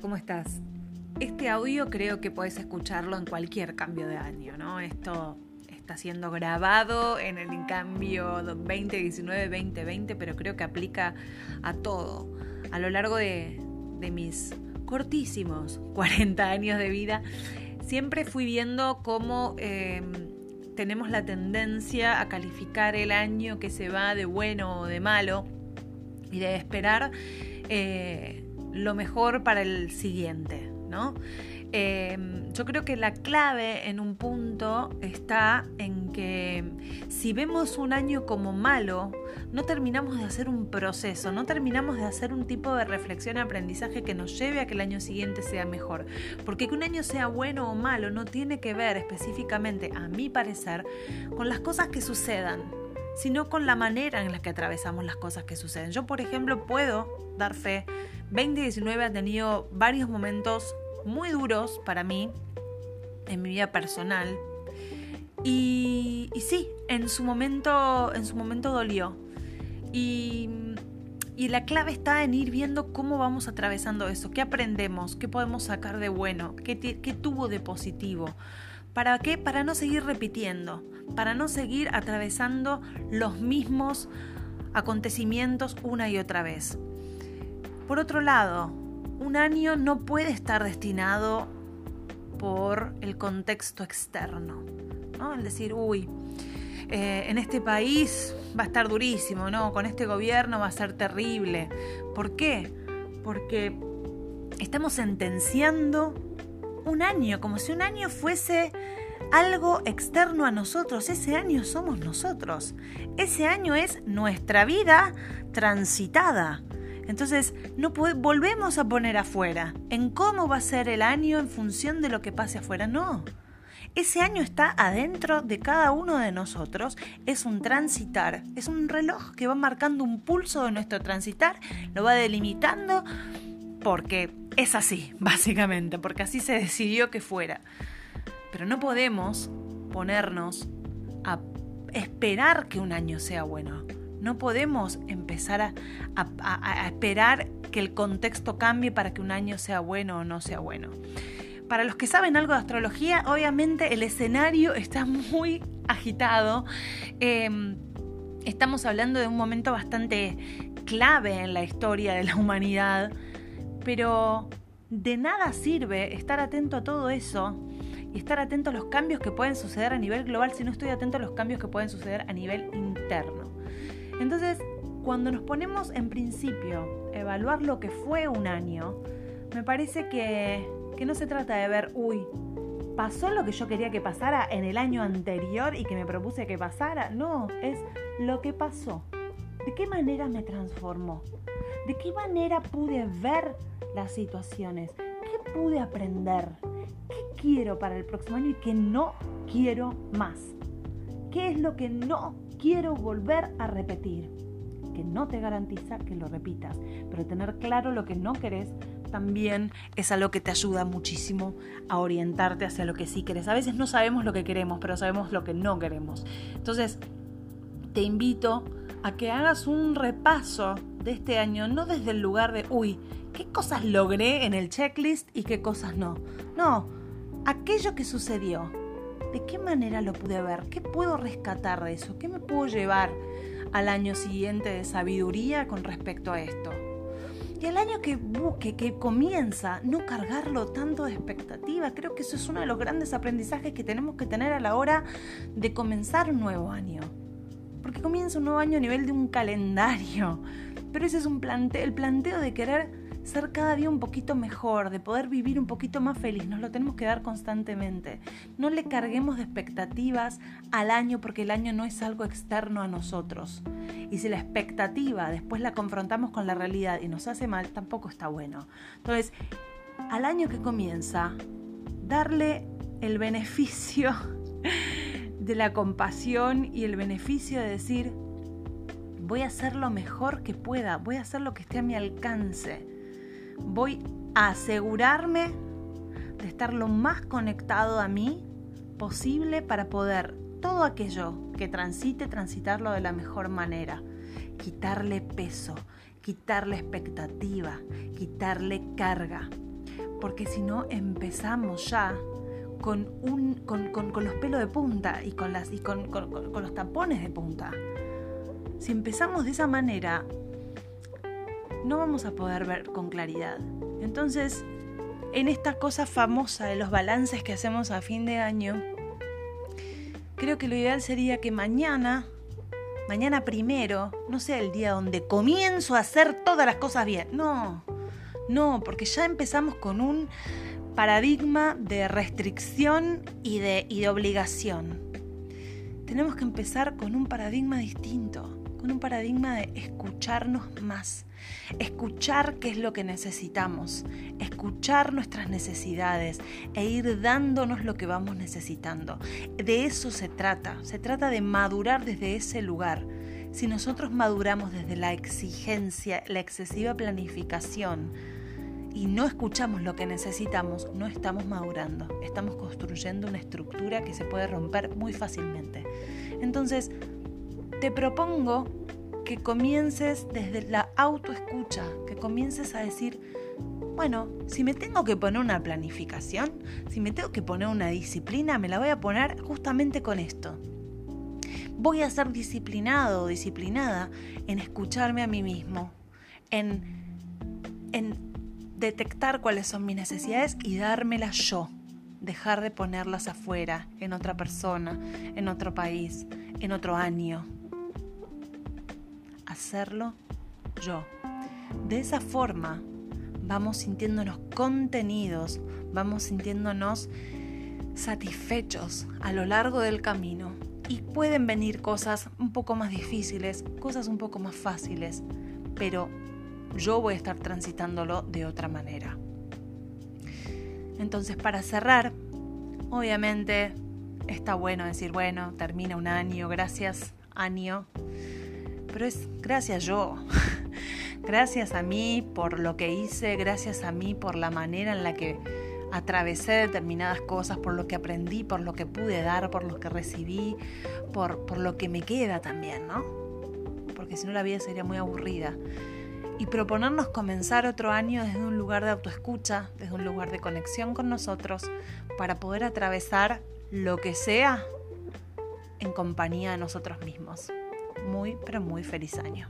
¿cómo estás? Este audio creo que puedes escucharlo en cualquier cambio de año, ¿no? Esto está siendo grabado en el cambio 2019-2020, pero creo que aplica a todo. A lo largo de, mis cortísimos 40 años de vida, siempre fui viendo cómo em, tenemos la tendencia a calificar el año que se va de bueno o de malo y de esperar eh, lo mejor para el siguiente, ¿no? Em, yo creo que la clave en un punto está en que si vemos un año como malo, no terminamos de hacer un proceso, no terminamos de hacer un tipo de reflexión y aprendizaje que nos lleve a que el año siguiente sea mejor. Porque que un año sea bueno o malo no tiene que ver específicamente, a mi parecer, con las cosas que sucedan, sino con la manera en la que atravesamos las cosas que suceden. Yo, por ejemplo, puedo dar fe, 2019 ha tenido varios momentos muy duros para mí en mi vida personal. Y, sí, en su momento, en su momento dolió. Y, la clave está en ir viendo cómo vamos atravesando eso, qué aprendemos, qué podemos sacar de bueno, qué, qué tuvo de positivo. ¿Para qué? Para no seguir repitiendo, para no seguir atravesando los mismos acontecimientos una y otra vez. Por otro lado, un año no puede estar destinado por el contexto externo. ¿no? El decir, uy, eh, en este país va a estar durísimo, ¿no? Con este gobierno va a ser terrible. ¿Por qué? Porque estamos sentenciando un año, como si un año fuese algo externo a nosotros. Ese año somos nosotros. Ese año es nuestra vida transitada. Entonces, no volvemos a poner afuera en cómo va a ser el año en función de lo que pase afuera. No. Ese año está adentro de cada uno de nosotros, es un transitar, es un reloj que va marcando un pulso de nuestro transitar, lo va delimitando porque es así, básicamente, porque así se decidió que fuera. Pero no podemos ponernos a esperar que un año sea bueno. No podemos empezar a, esperar que el contexto cambie para que un año sea bueno o no sea bueno. Para los que saben algo de astrología, obviamente el escenario está muy agitado. Em, estamos hablando de un momento bastante clave en la historia de la humanidad, pero de nada sirve estar atento a todo eso y estar atento a los cambios que pueden suceder a nivel global si no estoy atento a los cambios que pueden suceder a nivel interno. Entonces, cuando nos ponemos en principio a evaluar lo que fue un año, me parece que, que no se trata de ver, uy, pasó lo que yo quería que pasara en el año anterior y que me propuse que pasara. No, es lo que pasó. ¿De qué manera me transformó? ¿De qué manera pude ver las situaciones? ¿Qué pude aprender? ¿Qué quiero para el próximo año y qué no quiero más? ¿Qué es lo que no quiero volver a repetir? Que no te garantiza que lo repitas, pero tener claro lo que no querés también es algo que te ayuda muchísimo a orientarte hacia lo que sí querés. A veces no sabemos lo que queremos, pero sabemos lo que no queremos. Entonces, te invito a que hagas un repaso de este año, no desde el lugar de, uy, ¿qué cosas logré en el checklist y qué cosas no? No, aquello que sucedió, ¿de qué manera lo pude ver? ¿Qué puedo rescatar de eso? ¿Qué me puedo llevar al año siguiente de sabiduría con respecto a esto? Y el año que busque, que comienza, no cargarlo tanto de expectativa. Creo que eso es uno de los grandes aprendizajes que tenemos que tener a la hora de comenzar un nuevo año. Porque comienza un nuevo año a nivel de un calendario. Pero ese es un plante el planteo de querer ser cada día un poquito mejor, de poder vivir un poquito más feliz. Nos lo tenemos que dar constantemente. No le carguemos de expectativas al año porque el año no es algo externo a nosotros. Y si la expectativa después la confrontamos con la realidad y nos hace mal, tampoco está bueno. Entonces, al año que comienza, darle el beneficio de la compasión y el beneficio de decir, voy a hacer lo mejor que pueda, voy a hacer lo que esté a mi alcance voy a asegurarme de estar lo más conectado a mí posible para poder todo aquello que transite, transitarlo de la mejor manera. Quitarle peso, quitarle expectativa, quitarle carga. porque si no empezamos ya con, los pelos de punta y, con, y con los tapones de punta. Si empezamos de esa manera, no vamos a poder ver con claridad. Entonces, en esta cosa famosa de los balances que hacemos a fin de año, creo que lo ideal sería que mañana, mañana primero, no sea el día donde comienzo a hacer todas las cosas bien. No, no, porque ya empezamos con un paradigma de restricción y de, y de obligación. Tenemos que empezar con un paradigma distinto, un paradigma de escucharnos más, escuchar qué es lo que necesitamos, escuchar nuestras necesidades e ir dándonos lo que vamos necesitando. De eso se trata, se trata de madurar desde ese lugar. Si nosotros maduramos desde la exigencia, la excesiva planificación, y no escuchamos lo que necesitamos, no estamos madurando. Estamos construyendo una estructura que se puede romper muy fácilmente. Entonces, te propongo que comiences desde la autoescucha, que comiences a decir, bueno, si me tengo que poner una planificación, si me tengo que poner una disciplina, me la voy a poner justamente con esto. Voy a ser disciplinado o disciplinada en escucharme a mí mismo, en, en detectar cuáles son mis necesidades y dármelas yo. Dejar de ponerlas afuera, en otra persona, en otro país, en otro año. Hacerlo yo. De esa forma vamos sintiéndonos contenidos, vamos sintiéndonos satisfechos a lo largo del camino. Y pueden venir cosas un poco más difíciles, cosas un poco más fáciles, pero yo voy a estar transitándolo de otra manera. Entonces, para cerrar, obviamente está bueno decir, bueno, termina un año, gracias año, pero es gracias yo, gracias a mí por lo que hice, gracias a mí por la manera en la que atravesé determinadas cosas, por lo que aprendí, por lo que pude dar, por lo que recibí, por, por lo que me queda también, ¿no? Porque si no la vida sería muy aburrida y proponernos comenzar otro año desde un lugar de autoescucha, desde un lugar de conexión con nosotros, para poder atravesar lo que sea en compañía de nosotros mismos. Muy, pero muy feliz año.